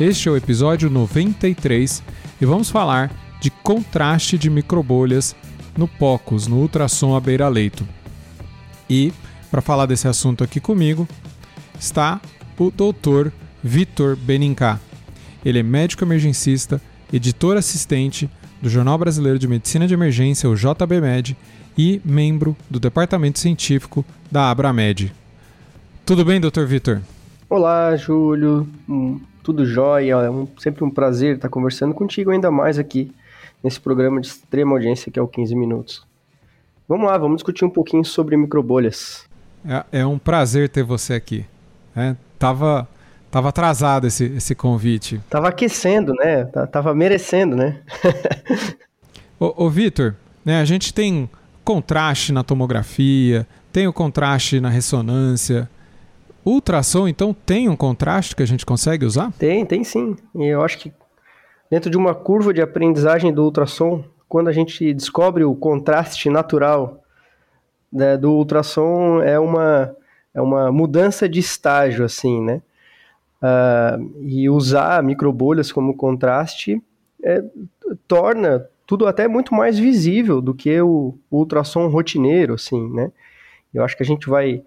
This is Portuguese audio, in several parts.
Este é o episódio 93 e vamos falar de contraste de microbolhas no POCUS, no ultrassom à beira-leito. E, para falar desse assunto aqui comigo, está o Dr. Vitor Benincá. Ele é médico emergencista, editor assistente do Jornal Brasileiro de Medicina de Emergência, o JBMed, e membro do Departamento Científico da Abramed. Tudo bem, Dr. Vitor? Olá, Júlio. Hum, tudo jóia. É um, sempre um prazer estar conversando contigo ainda mais aqui nesse programa de extrema audiência que é o 15 Minutos. Vamos lá, vamos discutir um pouquinho sobre microbolhas. É, é um prazer ter você aqui. É, tava, tava atrasado esse, esse convite. Tava aquecendo, né? Tava merecendo, né? ô, ô Vitor, né, a gente tem contraste na tomografia, tem o contraste na ressonância, ultrassom, então, tem um contraste que a gente consegue usar? Tem, tem sim. E eu acho que dentro de uma curva de aprendizagem do ultrassom, quando a gente descobre o contraste natural né, do ultrassom, é uma, é uma mudança de estágio, assim, né? Uh, e usar microbolhas como contraste é, torna tudo até muito mais visível do que o, o ultrassom rotineiro, assim, né? Eu acho que a gente vai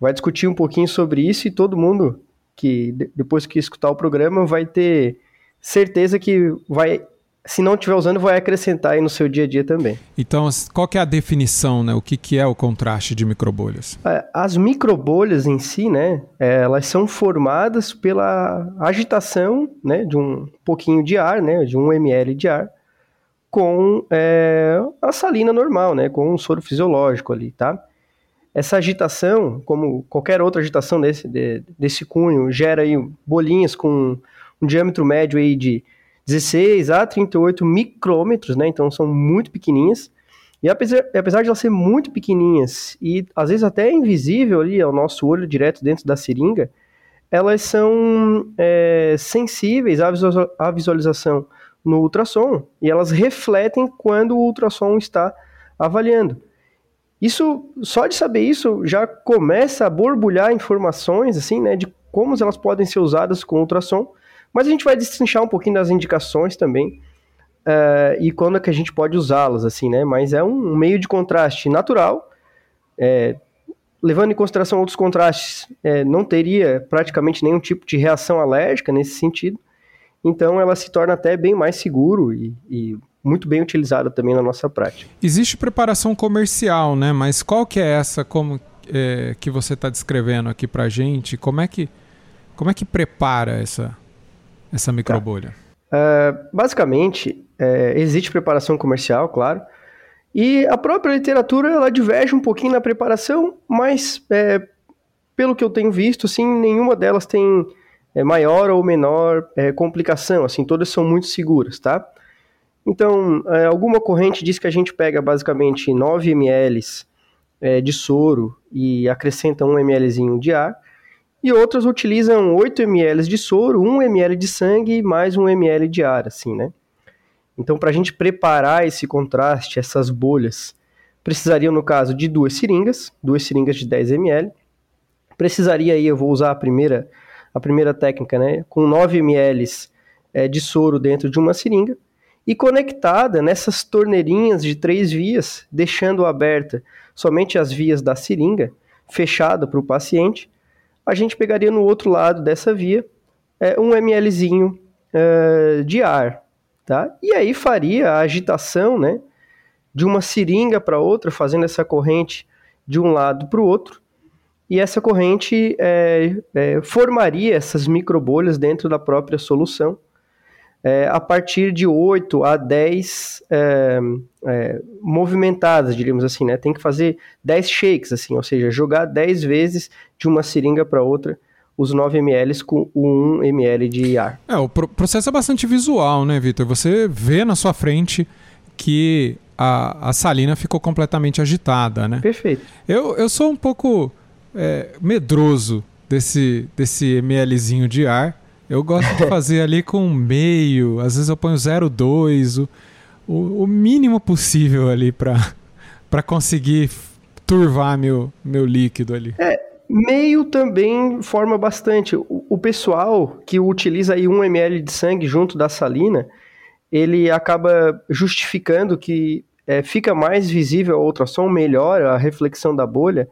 vai discutir um pouquinho sobre isso e todo mundo que depois que escutar o programa vai ter certeza que vai se não estiver usando, vai acrescentar aí no seu dia a dia também. Então, qual que é a definição, né? O que, que é o contraste de microbolhas? É, as microbolhas em si, né? É, elas são formadas pela agitação, né? De um pouquinho de ar, né? De um ml de ar com é, a salina normal, né? Com um soro fisiológico ali, tá? Essa agitação, como qualquer outra agitação desse, de, desse cunho, gera aí bolinhas com um diâmetro médio aí de 16 a 38 micrômetros, né? Então são muito pequenininhas. E apesar, apesar de elas serem muito pequenininhas e às vezes até invisível ali ao nosso olho direto dentro da seringa, elas são é, sensíveis à visualização no ultrassom e elas refletem quando o ultrassom está avaliando. Isso, só de saber isso, já começa a borbulhar informações, assim, né, de como elas podem ser usadas com ultrassom, mas a gente vai destrinchar um pouquinho das indicações também, uh, e quando é que a gente pode usá-las, assim, né, mas é um meio de contraste natural, é, levando em consideração outros contrastes, é, não teria praticamente nenhum tipo de reação alérgica nesse sentido, então ela se torna até bem mais seguro e, e muito bem utilizada também na nossa prática. Existe preparação comercial, né? Mas qual que é essa como é, que você está descrevendo aqui para gente? Como é que como é que prepara essa essa microbolha? Tá. Uh, basicamente, é, existe preparação comercial, claro, e a própria literatura ela diverge um pouquinho na preparação, mas é, pelo que eu tenho visto, assim, nenhuma delas tem é, maior ou menor é, complicação, assim, todas são muito seguras, tá? Então, é, alguma corrente diz que a gente pega basicamente 9 ml é, de soro e acrescenta 1 mlzinho de ar, e outras utilizam 8 ml de soro, 1 ml de sangue e mais 1 ml de ar, assim, né? Então, para a gente preparar esse contraste, essas bolhas, precisariam, no caso, de duas seringas, duas seringas de 10 ml. Precisaria aí, eu vou usar a primeira, a primeira técnica, né? Com 9 ml é, de soro dentro de uma seringa e conectada nessas torneirinhas de três vias, deixando aberta somente as vias da seringa, fechada para o paciente, a gente pegaria no outro lado dessa via é, um mlzinho é, de ar, tá? E aí faria a agitação, né, de uma seringa para outra, fazendo essa corrente de um lado para o outro, e essa corrente é, é, formaria essas microbolhas dentro da própria solução, é, a partir de 8 a 10 é, é, movimentadas, diríamos assim, né? Tem que fazer 10 shakes, assim, ou seja, jogar 10 vezes de uma seringa para outra os 9 ml com o 1 ml de ar. É, o processo é bastante visual, né, Vitor? Você vê na sua frente que a, a salina ficou completamente agitada, né? Perfeito. Eu, eu sou um pouco é, medroso desse, desse mlzinho de ar. Eu gosto de fazer ali com meio, às vezes eu ponho 0,2, o, o, o mínimo possível ali para conseguir turvar meu, meu líquido ali. É, Meio também forma bastante. O, o pessoal que utiliza aí 1 ml de sangue junto da salina, ele acaba justificando que é, fica mais visível a ultrassom, melhora a reflexão da bolha,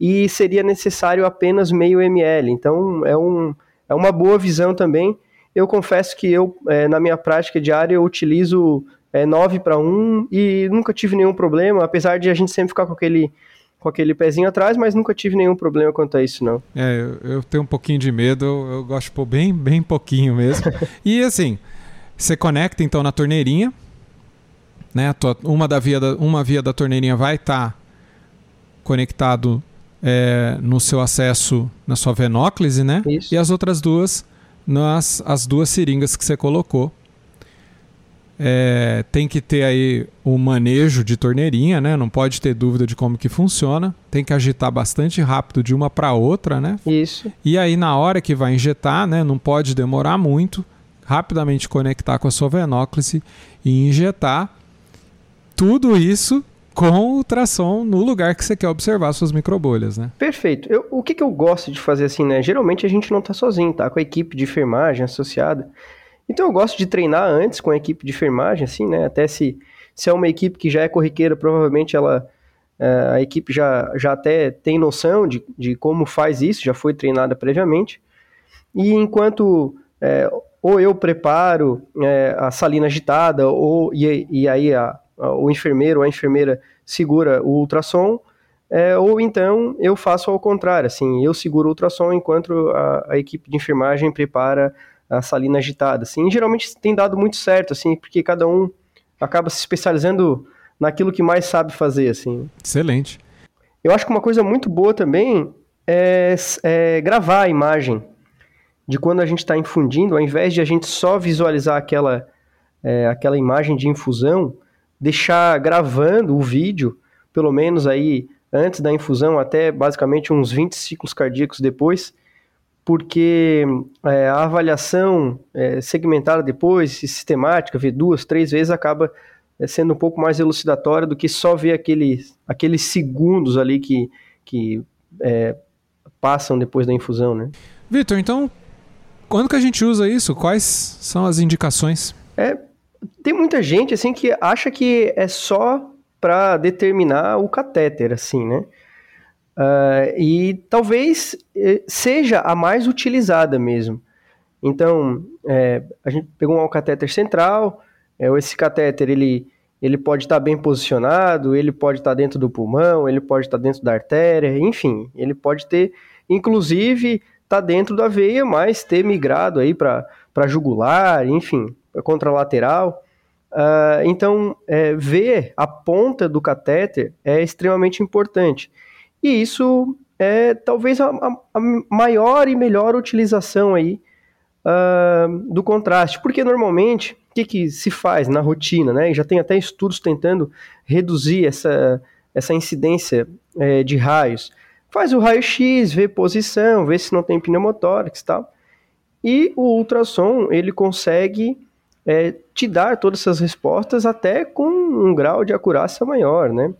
e seria necessário apenas meio ml. Então é, um, é uma boa visão também. Eu confesso que eu, é, na minha prática diária, eu utilizo é, 9 para 1 e nunca tive nenhum problema, apesar de a gente sempre ficar com aquele com aquele pezinho atrás, mas nunca tive nenhum problema quanto a isso, não. É, eu, eu tenho um pouquinho de medo, eu, gosto de pôr bem, bem pouquinho mesmo. e assim, você conecta então na torneirinha, né? Uma, da via da, uma via da torneirinha vai estar tá conectado é, no seu acesso na sua venóclise, né? Isso. E as outras duas nas as duas seringas que você colocou. É, tem que ter aí o manejo de torneirinha, né? Não pode ter dúvida de como que funciona. Tem que agitar bastante rápido de uma para outra, né? Isso. E aí na hora que vai injetar, né? Não pode demorar muito. Rapidamente conectar com a sua venóclise e injetar tudo isso com ultrassom no lugar que você quer observar suas microbolhas, né? Perfeito. Eu, o que, que eu gosto de fazer assim, né? Geralmente a gente não está sozinho, tá? Com a equipe de enfermagem associada. Então eu gosto de treinar antes com a equipe de enfermagem, assim, né? Até se, se é uma equipe que já é corriqueira, provavelmente ela é, a equipe já, já até tem noção de, de como faz isso, já foi treinada previamente. E enquanto é, ou eu preparo é, a salina agitada, ou, e, e aí a, o enfermeiro ou a enfermeira segura o ultrassom, é, ou então eu faço ao contrário, assim, eu seguro o ultrassom enquanto a, a equipe de enfermagem prepara a salina agitada, assim. Geralmente tem dado muito certo, assim, porque cada um acaba se especializando naquilo que mais sabe fazer, assim. Excelente. Eu acho que uma coisa muito boa também é, é gravar a imagem de quando a gente está infundindo, ao invés de a gente só visualizar aquela, é, aquela imagem de infusão, deixar gravando o vídeo, pelo menos aí antes da infusão, até basicamente uns 20 ciclos cardíacos depois, porque é, a avaliação é, segmentada depois, sistemática, ver duas, três vezes, acaba é, sendo um pouco mais elucidatória do que só ver aqueles, aqueles segundos ali que, que é, passam depois da infusão, né? Vitor, então, quando que a gente usa isso? Quais são as indicações? É, tem muita gente, assim, que acha que é só para determinar o catéter, assim, né? Uh, e talvez eh, seja a mais utilizada mesmo. Então, é, a gente pegou um catéter central, é, esse catéter ele, ele pode estar bem posicionado, ele pode estar dentro do pulmão, ele pode estar dentro da artéria, enfim, ele pode ter, inclusive, tá dentro da veia, mas ter migrado aí para jugular, enfim, contralateral. Uh, então, é, ver a ponta do catéter é extremamente importante. E isso é talvez a, a maior e melhor utilização aí uh, do contraste, porque normalmente o que, que se faz na rotina, né? E já tem até estudos tentando reduzir essa, essa incidência é, de raios. Faz o raio-x, vê posição, vê se não tem pneumotórax e tal. E o ultrassom, ele consegue é, te dar todas essas respostas até com um grau de acurácia maior, né?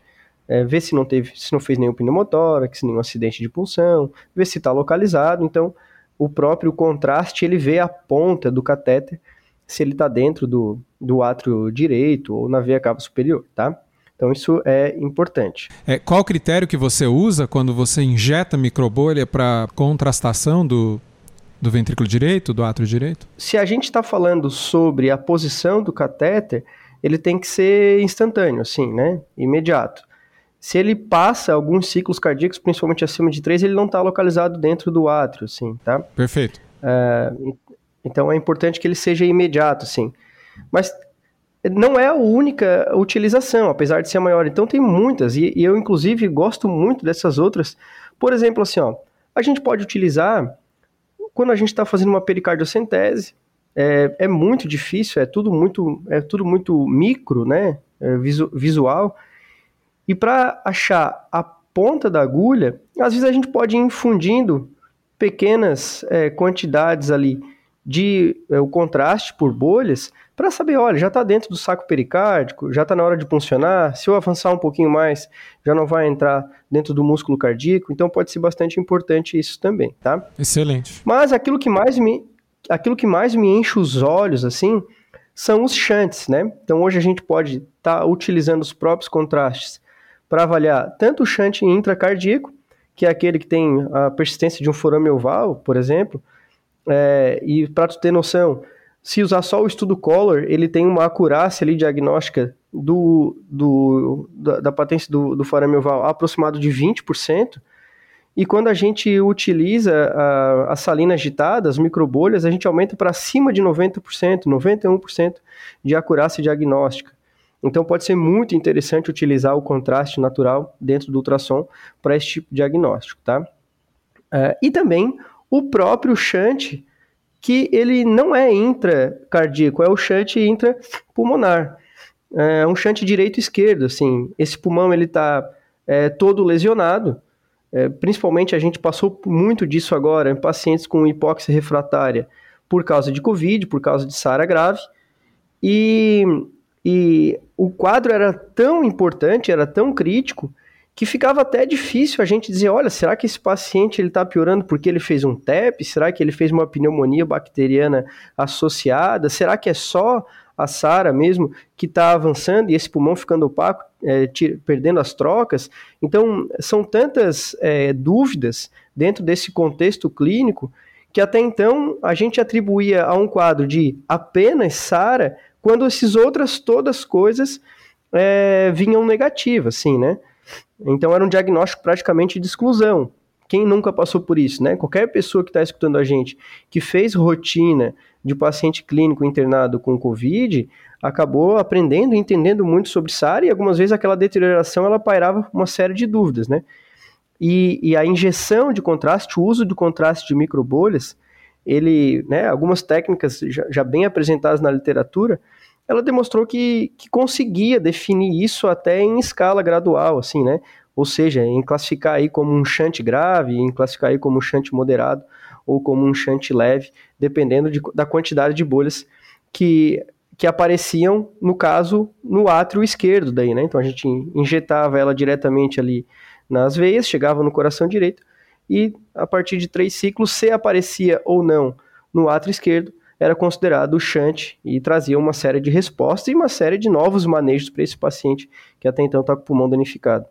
é, ver se não teve, se não fez nenhum pneumotórax, nenhum acidente de punção, ver se está localizado. Então, o próprio contraste ele vê a ponta do catéter se ele está dentro do, do átrio direito ou na veia cava superior, tá? Então isso é importante. É, qual critério que você usa quando você injeta microbolha para contrastação do, do ventrículo direito, do átrio direito? Se a gente está falando sobre a posição do catéter, ele tem que ser instantâneo, assim, né? Imediato. Se ele passa alguns ciclos cardíacos, principalmente acima de 3, ele não está localizado dentro do átrio, sim, tá? Perfeito. É, então é importante que ele seja imediato, sim. Mas não é a única utilização, apesar de ser a maior. Então tem muitas, e, e eu inclusive gosto muito dessas outras. Por exemplo, assim, ó, a gente pode utilizar quando a gente está fazendo uma pericardiocentese, é, é, muito difícil, é tudo muito, é tudo muito micro, né? É visu, visual. E para achar a ponta da agulha, às vezes a gente pode ir infundindo pequenas é, quantidades ali de é, o contraste por bolhas para saber, olha, já está dentro do saco pericárdico, já está na hora de funcionar. Se eu avançar um pouquinho mais, já não vai entrar dentro do músculo cardíaco. Então pode ser bastante importante isso também, tá? Excelente. Mas aquilo que mais me, aquilo que mais me enche os olhos, assim, são os shunts, né? Então hoje a gente pode estar tá utilizando os próprios contrastes para avaliar tanto o shunt intracardíaco, que é aquele que tem a persistência de um forame oval, por exemplo, é, e para tu ter noção, se usar só o estudo Color, ele tem uma acurácia ali diagnóstica do, do, da, da patência do, do forame oval aproximado de 20%, e quando a gente utiliza a, salina agitada, as microbolhas, a gente aumenta para cima de 90%, 91% de acurácia diagnóstica. Então pode ser muito interessante utilizar o contraste natural dentro do ultrassom para esse tipo de diagnóstico, tá? É, e também o próprio shunt que ele não é intracardíaco, é o shunt intrapulmonar. É um shunt direito esquerdo, assim. Esse pulmão ele está é, todo lesionado. É, principalmente a gente passou muito disso agora em pacientes com hipóxia refratária por causa de Covid, por causa de SARA grave. E, e o quadro era tão importante, era tão crítico, que ficava até difícil a gente dizer, olha, será que esse paciente ele está piorando porque ele fez um TEP? Será que ele fez uma pneumonia bacteriana associada? Será que é só a SARA mesmo que está avançando e esse pulmão ficando opaco, é, perdendo as trocas? Então, são tantas é, dúvidas dentro desse contexto clínico que até então a gente atribuía a um quadro de apenas SARA quando essas outras todas coisas é, vinham negativas, assim, né? Então era um diagnóstico praticamente de exclusão. Quem nunca passou por isso, né? Qualquer pessoa que está escutando a gente que fez rotina de paciente clínico internado com Covid acabou aprendendo e entendendo muito sobre SARA e algumas vezes aquela deterioração ela pairava uma série de dúvidas, né? E, e a injeção de contraste, o uso de contraste de microbolhas, ele, né, algumas técnicas já, já bem apresentadas na literatura, ela demonstrou que, que conseguia definir isso até em escala gradual, assim, né? Ou seja, em classificar aí como um shunt grave, em classificar aí como um shunt moderado ou como um shunt leve, dependendo de, da quantidade de bolhas que, que apareciam, no caso, no átrio esquerdo daí, né? Então a gente injetava ela diretamente ali nas veias, chegava no coração direito e a partir de três ciclos, se aparecia ou não no átrio esquerdo, era considerado o shunt e trazia uma série de respostas e uma série de novos manejos para esse paciente que até então está com o pulmão danificado.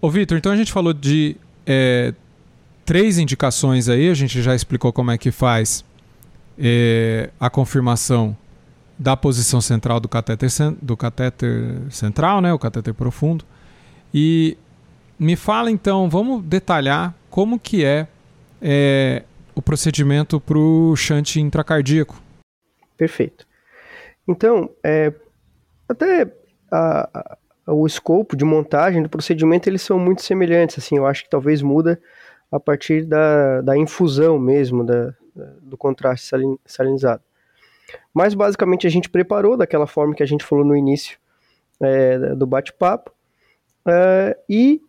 Ô Vitor, então a gente falou de é, três indicações aí, a gente já explicou como é que faz é, a confirmação da posição central do catéter, do catéter central, né, o catéter profundo. E me fala então, vamos detalhar como que é, é o procedimento para o shunt intracardíaco. Perfeito. Então, é, até a, a, o escopo de montagem do procedimento eles são muito semelhantes. Assim, eu acho que talvez muda a partir da, da infusão mesmo da, do contraste salin, salinizado. Mas basicamente a gente preparou daquela forma que a gente falou no início é, do bate-papo é, e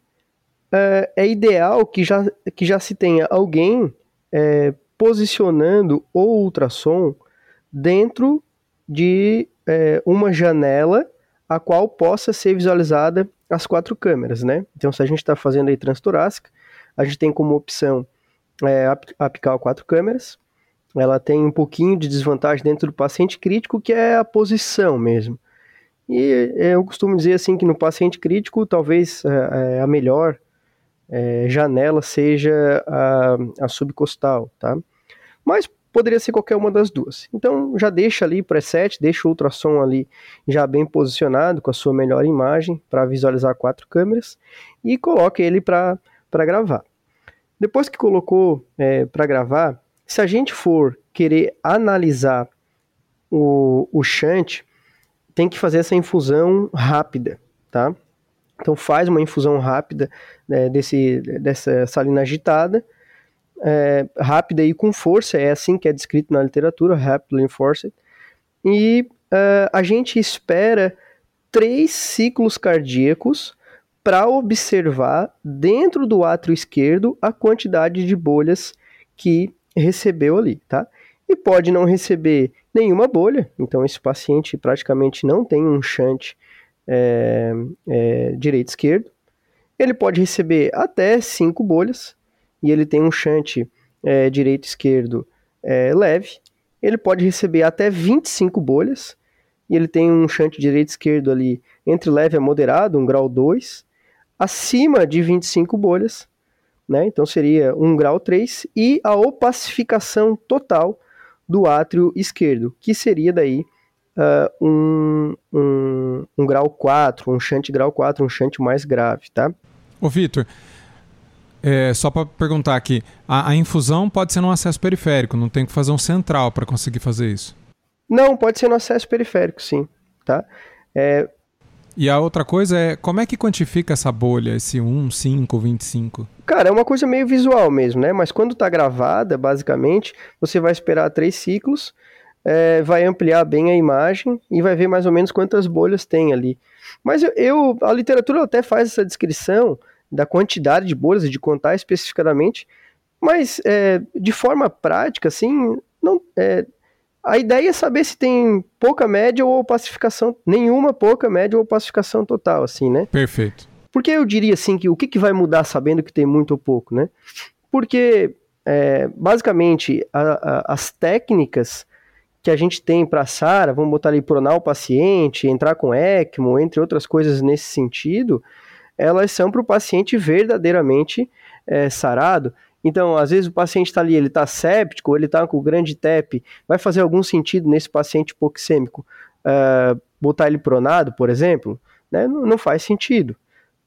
é, é ideal que já, que já se tenha alguém é, posicionando o ultrassom dentro de é, uma janela a qual possa ser visualizada as quatro câmeras, né? Então, se a gente está fazendo aí transtorácica, a gente tem como opção é, apical quatro câmeras. Ela tem um pouquinho de desvantagem dentro do paciente crítico, que é a posição mesmo. E eu costumo dizer assim que no paciente crítico, talvez é, é a melhor é, janela seja a, a subcostal, tá? Mas poderia ser qualquer uma das duas. Então já deixa ali preset, deixa o ultrassom ali já bem posicionado com a sua melhor imagem para visualizar quatro câmeras e coloque ele para gravar. Depois que colocou é, para gravar, se a gente for querer analisar o, o shunt, tem que fazer essa infusão rápida, tá? Então faz uma infusão rápida né, desse, dessa salina agitada. é, rápida e com força, é assim que é descrito na literatura, rapidly enforced. E uh, a gente espera três ciclos cardíacos para observar dentro do átrio esquerdo a quantidade de bolhas que recebeu ali, tá? E pode não receber nenhuma bolha, então esse paciente praticamente não tem um shunt é, é, direito-esquerdo. Ele pode receber até cinco bolhas, e ele tem um shunt é, direito-esquerdo é, leve. Ele pode receber até 25 bolhas, e ele tem um shunt direito-esquerdo ali entre leve a moderado, um grau 2, acima de 25 bolhas, né? Então seria um grau 3 e a opacificação total do átrio esquerdo, que seria daí uh, um, um, um, grau 4, um shunt grau 4, um shunt mais grave, tá? Ô Vitor, é, só para perguntar aqui, a, a, infusão pode ser no acesso periférico, não tem que fazer um central para conseguir fazer isso? Não, pode ser no acesso periférico, sim, tá? É, e a outra coisa é, como é que quantifica essa bolha, esse 1, 5, 25? Cara, é uma coisa meio visual mesmo, né? Mas quando tá gravada, basicamente, você vai esperar três ciclos, é, vai ampliar bem a imagem e vai ver mais ou menos quantas bolhas tem ali. Mas eu, eu a literatura até faz essa descrição da quantidade de bolhas e de contar especificadamente, mas é, de forma prática, assim, não, é, a ideia é saber se tem pouca média ou pacificação, nenhuma pouca média ou pacificação total, assim, né? Perfeito. Porque eu diria assim que o que, que vai mudar sabendo que tem muito ou pouco, né? Porque é, basicamente a, a, as técnicas que a gente tem para SARA, vamos botar ali pronar o paciente, entrar com ECMO, entre outras coisas nesse sentido, elas são para o paciente verdadeiramente é, sarado então, às vezes o paciente está ali, ele está séptico, ele está com grande TEP, vai fazer algum sentido nesse paciente hipoxêmico uh, botar ele pronado, por exemplo? Né? Não, não, faz sentido,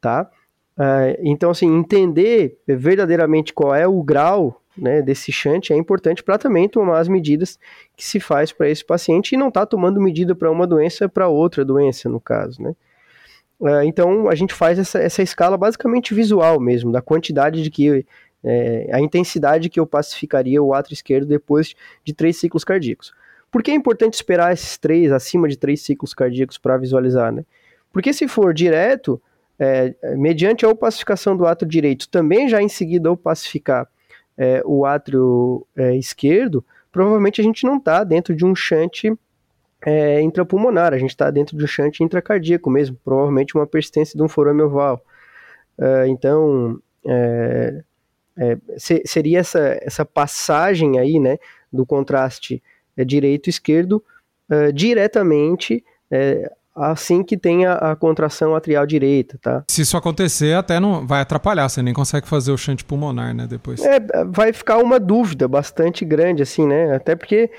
tá? Uh, então, assim, entender verdadeiramente qual é o grau né, desse shunt é importante para também tomar as medidas que se faz para esse paciente e não tá tomando medida para uma doença para outra doença, no caso, né? Uh, então, a gente faz essa, essa escala basicamente visual mesmo, da quantidade de que é, a intensidade que eu pacificaria o átrio esquerdo depois de três ciclos cardíacos. Por que é importante esperar esses três, acima de três ciclos cardíacos para visualizar, né? Porque se for direto, é, mediante a opacificação do átrio direito, também já em seguida opacificar é, o átrio é, esquerdo, provavelmente a gente não está dentro de um shunt é, intrapulmonar, a gente está dentro de um shunt intracardíaco mesmo, provavelmente uma persistência de um forame oval. É, então, é, é, seria essa, essa passagem aí, né, do contraste direito-esquerdo diretamente assim que tem a, contração atrial direita, tá? Se isso acontecer, até não vai atrapalhar, você nem consegue fazer o chante pulmonar, né, depois. É, vai ficar uma dúvida bastante grande, assim, né, até porque,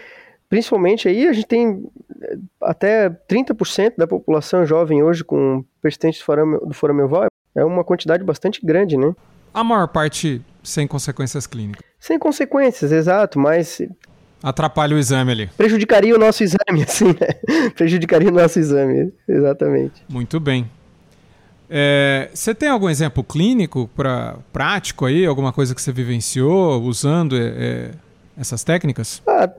principalmente aí, a gente tem é, até 30% da população jovem hoje com persistente do forame, do forame oval, é uma quantidade bastante grande, né? A maior parte sem consequências clínicas. Sem consequências, exato, mas. Atrapalha o exame ali. Prejudicaria o nosso exame, assim, né? Prejudicaria o nosso exame, exatamente. Muito bem. É, você tem algum exemplo clínico para prático aí, alguma coisa que você vivenciou usando é, é, essas técnicas? Ah,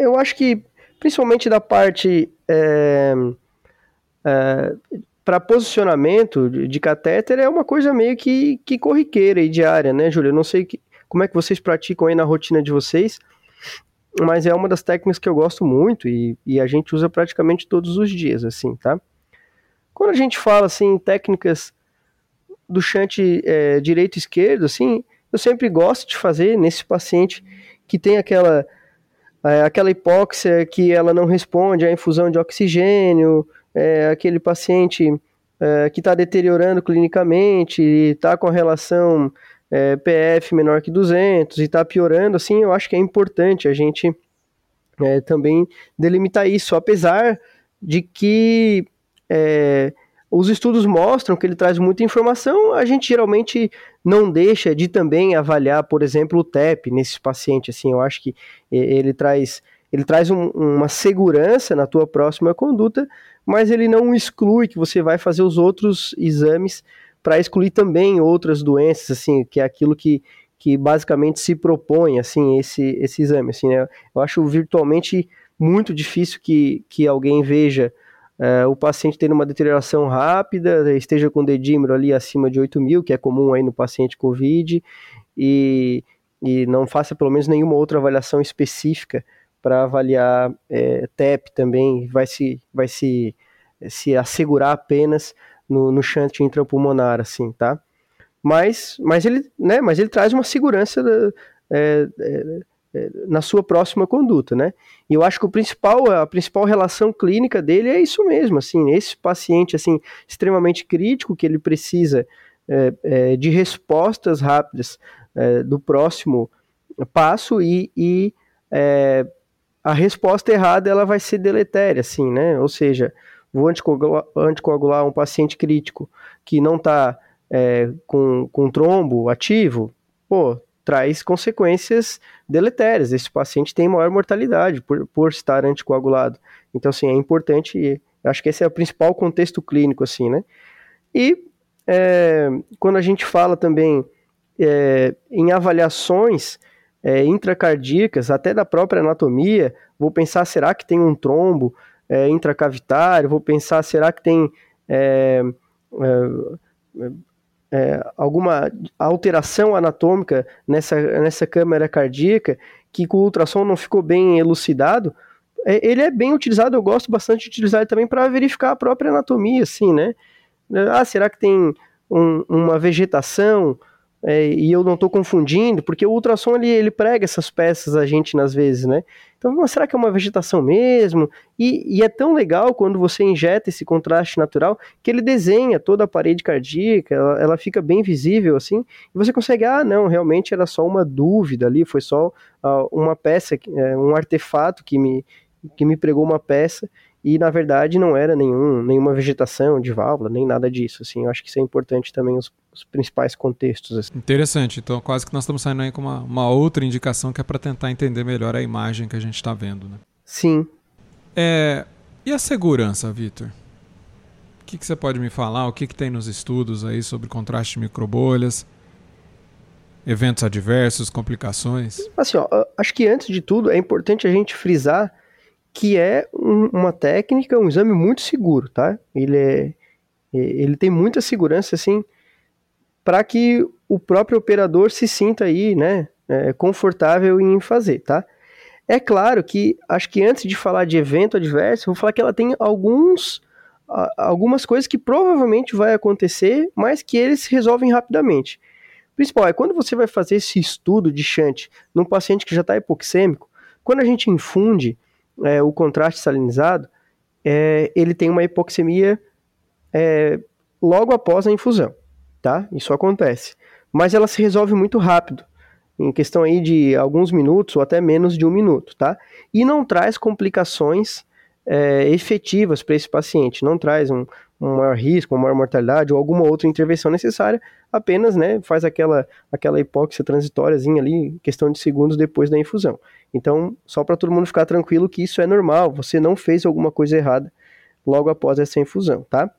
eu acho que principalmente da parte é, é, para posicionamento de, catéter é uma coisa meio que, que corriqueira e diária, né, Júlia? Eu não sei que, como é que vocês praticam aí na rotina de vocês, mas é uma das técnicas que eu gosto muito e, e a gente usa praticamente todos os dias, assim, tá? Quando a gente fala, assim, técnicas do chante é, direito e esquerdo, assim, eu sempre gosto de fazer nesse paciente que tem aquela, é, aquela hipóxia que ela não responde à infusão de oxigênio, é, aquele paciente é, que está deteriorando clinicamente, está com relação é, PF menor que 200 e está piorando, assim, eu acho que é importante a gente é, também delimitar isso, apesar de que é, os estudos mostram que ele traz muita informação, a gente geralmente não deixa de também avaliar, por exemplo, o TEP nesses pacientes, assim, eu acho que ele traz ele traz um, uma segurança na tua próxima conduta, mas ele não exclui que você vai fazer os outros exames para excluir também outras doenças, assim, que é aquilo que, que basicamente se propõe assim esse, esse exame. Assim, né? Eu acho virtualmente muito difícil que, que alguém veja é, o paciente tendo uma deterioração rápida, esteja com dedímero ali acima de 8 mil, que é comum aí no paciente COVID, e, e não faça pelo menos nenhuma outra avaliação específica para avaliar é, TEP também, vai se, vai se, se assegurar apenas no, no shunt intrapulmonar, assim, tá? Mas, mas, ele, né, mas ele traz uma segurança da, é, é, na sua próxima conduta, né? E eu acho que o principal, a principal relação clínica dele é isso mesmo, assim, esse paciente, assim, extremamente crítico, que ele precisa é, de respostas rápidas é, do próximo passo e, e a resposta errada, ela vai ser deletéria, assim, né? Ou seja, vou anticoagular, anticoagular um paciente crítico que não está é, com, com trombo ativo, pô, traz consequências deletérias. Esse paciente tem maior mortalidade por, por estar anticoagulado. Então, assim, é importante, acho que esse é o principal contexto clínico, assim, né? E é, quando a gente fala também é, em avaliações é, intracardíacas, até da própria anatomia, vou pensar, será que tem um trombo é, intracavitário? Vou pensar, será que tem é, é, é, alguma alteração anatômica nessa, nessa câmera cardíaca que com o ultrassom não ficou bem elucidado, é, ele é bem utilizado, eu gosto bastante de utilizar ele também para verificar a própria anatomia, assim, né? Ah, será que tem um, uma vegetação é, e eu não estou confundindo? Porque o ultrassom ele, ele prega essas peças a gente nas vezes, né? Então, mas será que é uma vegetação mesmo? E, e, é tão legal quando você injeta esse contraste natural que ele desenha toda a parede cardíaca, ela, ela fica bem visível assim, e você consegue, ah, não, realmente era só uma dúvida ali, foi só uh, uma peça, uh, um artefato que me, que me pregou uma peça, e na verdade não era nenhum, nenhuma vegetação de válvula, nem nada disso, assim, eu acho que isso é importante também, os, os principais contextos. Assim. Interessante, então quase que nós estamos saindo aí com uma, uma outra indicação que é para tentar entender melhor a imagem que a gente está vendo, né? Sim. É, e a segurança, Vitor? O que, que, você pode me falar? O que, que tem nos estudos aí sobre contraste de microbolhas? Eventos adversos, complicações? Assim, ó, acho que antes de tudo é importante a gente frisar que é um, uma técnica, um exame muito seguro, tá? Ele é, ele tem muita segurança, assim, para que o próprio operador se sinta aí, né, é, confortável em fazer, tá? É claro que, acho que antes de falar de evento adverso, vou falar que ela tem alguns, algumas coisas que provavelmente vai acontecer, mas que eles resolvem rapidamente. Principal é quando você vai fazer esse estudo de shunt num paciente que já está hipoxêmico, quando a gente infunde é, o contraste salinizado, é, ele tem uma hipoxemia é, logo após a infusão, tá? Isso acontece. Mas ela se resolve muito rápido, em questão aí de alguns minutos ou até menos de um minuto, tá? E não traz complicações é, efetivas para esse paciente, não traz um, um maior risco, uma maior mortalidade ou alguma outra intervenção necessária, apenas né, faz aquela, aquela hipóxia transitóriazinha ali, questão de segundos depois da infusão. Então, só para todo mundo ficar tranquilo que isso é normal, você não fez alguma coisa errada logo após essa infusão, tá?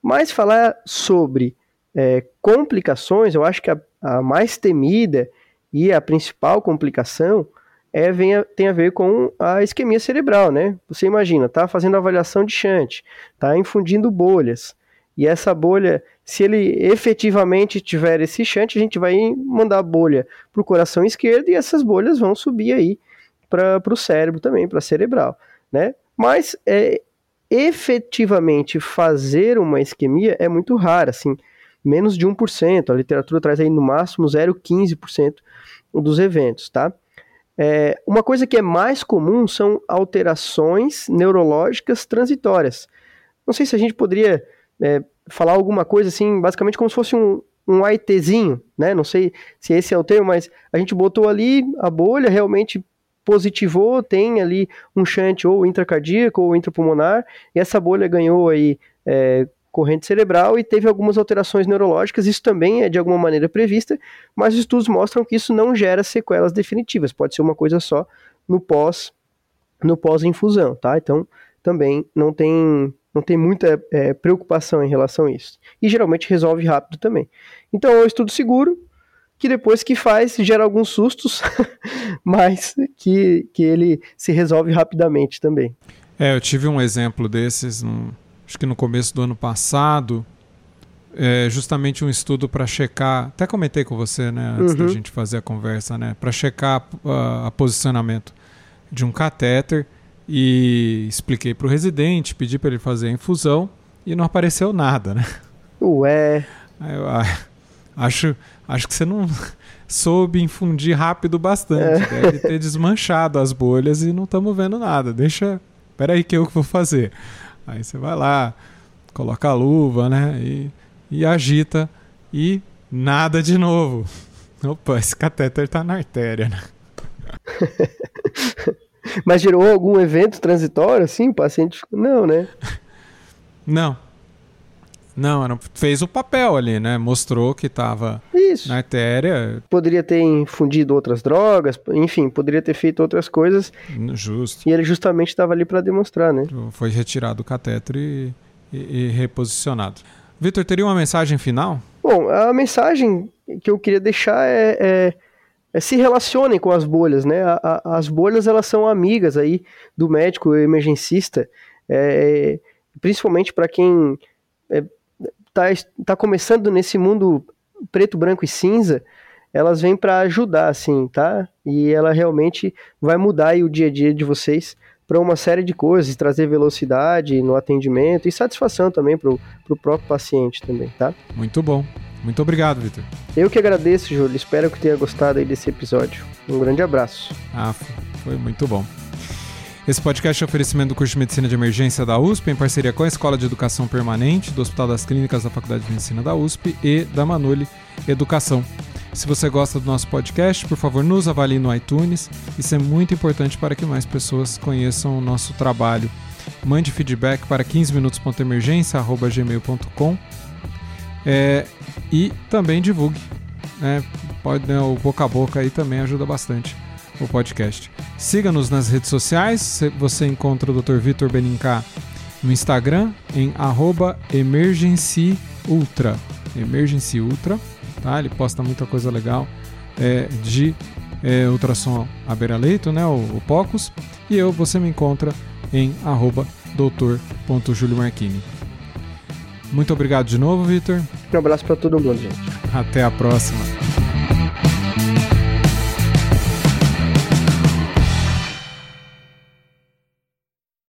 Mas falar sobre é, complicações, eu acho que a, a, mais temida e a principal complicação é, a, tem a ver com a isquemia cerebral, né? Você imagina, tá fazendo avaliação de shunt, tá infundindo bolhas, e essa bolha, se ele efetivamente tiver esse shunt, a gente vai mandar a bolha para o coração esquerdo e essas bolhas vão subir aí para o cérebro também, para cerebral, né? Mas é, efetivamente fazer uma isquemia é muito raro, assim, menos de 1%, a literatura traz aí no máximo 0,15% dos eventos, tá? É, uma coisa que é mais comum são alterações neurológicas transitórias. Não sei se a gente poderia é, falar alguma coisa assim, basicamente como se fosse um, um AITzinho, né? Não sei se esse é o termo, mas a gente botou ali a bolha, realmente positivou, tem ali um shunt ou intracardíaco ou intrapulmonar, e essa bolha ganhou aí é, corrente cerebral e teve algumas alterações neurológicas, isso também é de alguma maneira prevista, mas os estudos mostram que isso não gera sequelas definitivas, pode ser uma coisa só no pós no pós-infusão, tá? Então, também não tem não tem muita é, preocupação em relação a isso. E geralmente resolve rápido também. Então é um estudo seguro, que depois que faz gera alguns sustos, mas que, que ele se resolve rapidamente também. É, eu tive um exemplo desses, no, acho que no começo do ano passado, é justamente um estudo para checar, até comentei com você, né, antes uhum. da gente fazer a conversa, né, para checar a posicionamento de um catéter e expliquei para o residente, pedi para ele fazer a infusão e não apareceu nada, né? Ué. Eu, ah, acho, acho que você não soube infundir rápido bastante. É. Deve ter desmanchado as bolhas e não estamos vendo nada. Deixa. Espera aí que eu vou fazer. Aí você vai lá, coloca a luva, né? E, e agita e nada de novo. Opa, esse catéter está na artéria, né? Mas gerou algum evento transitório, assim? O paciente. Não, né? Não. Não, fez o papel ali, né? Mostrou que estava na artéria. Poderia ter infundido outras drogas, enfim, poderia ter feito outras coisas. Justo. E ele justamente estava ali para demonstrar, né? Foi retirado o catéter e, e, e reposicionado. Vitor, teria uma mensagem final? Bom, a mensagem que eu queria deixar é, é é, se relacionem com as bolhas, né? A, a, as bolhas elas são amigas aí do médico emergencista, é, principalmente para quem está tá começando nesse mundo preto, branco e cinza, elas vêm para ajudar, assim, tá? E ela realmente vai mudar o dia a dia de vocês para uma série de coisas, trazer velocidade no atendimento e satisfação também para o próprio paciente também, tá? Muito bom. Muito obrigado, Vitor. Eu que agradeço, Júlio. Espero que tenha gostado aí desse episódio. Um grande abraço. Ah, foi muito bom. Esse podcast é oferecimento do curso de Medicina de Emergência da USP, em parceria com a Escola de Educação Permanente, do Hospital das Clínicas da Faculdade de Medicina da USP e da Manuli Educação. Se você gosta do nosso podcast, por favor, nos avalie no iTunes. Isso é muito importante para que mais pessoas conheçam o nosso trabalho. Mande feedback para 15minutos.emergência.gmail.com é, e também divulgue. Né? Pode, né, o boca a boca aí também ajuda bastante o podcast. Siga-nos nas redes sociais. Você encontra o Dr. Vitor Benincá no Instagram em emergencyultra. Emergency Ultra, tá? Ele posta muita coisa legal é, de é, ultrassom à beira-leito, né? O, o POCUS. E eu, você me encontra em arroba. Muito obrigado de novo, Vitor. Um abraço para todo mundo, gente. Até a próxima.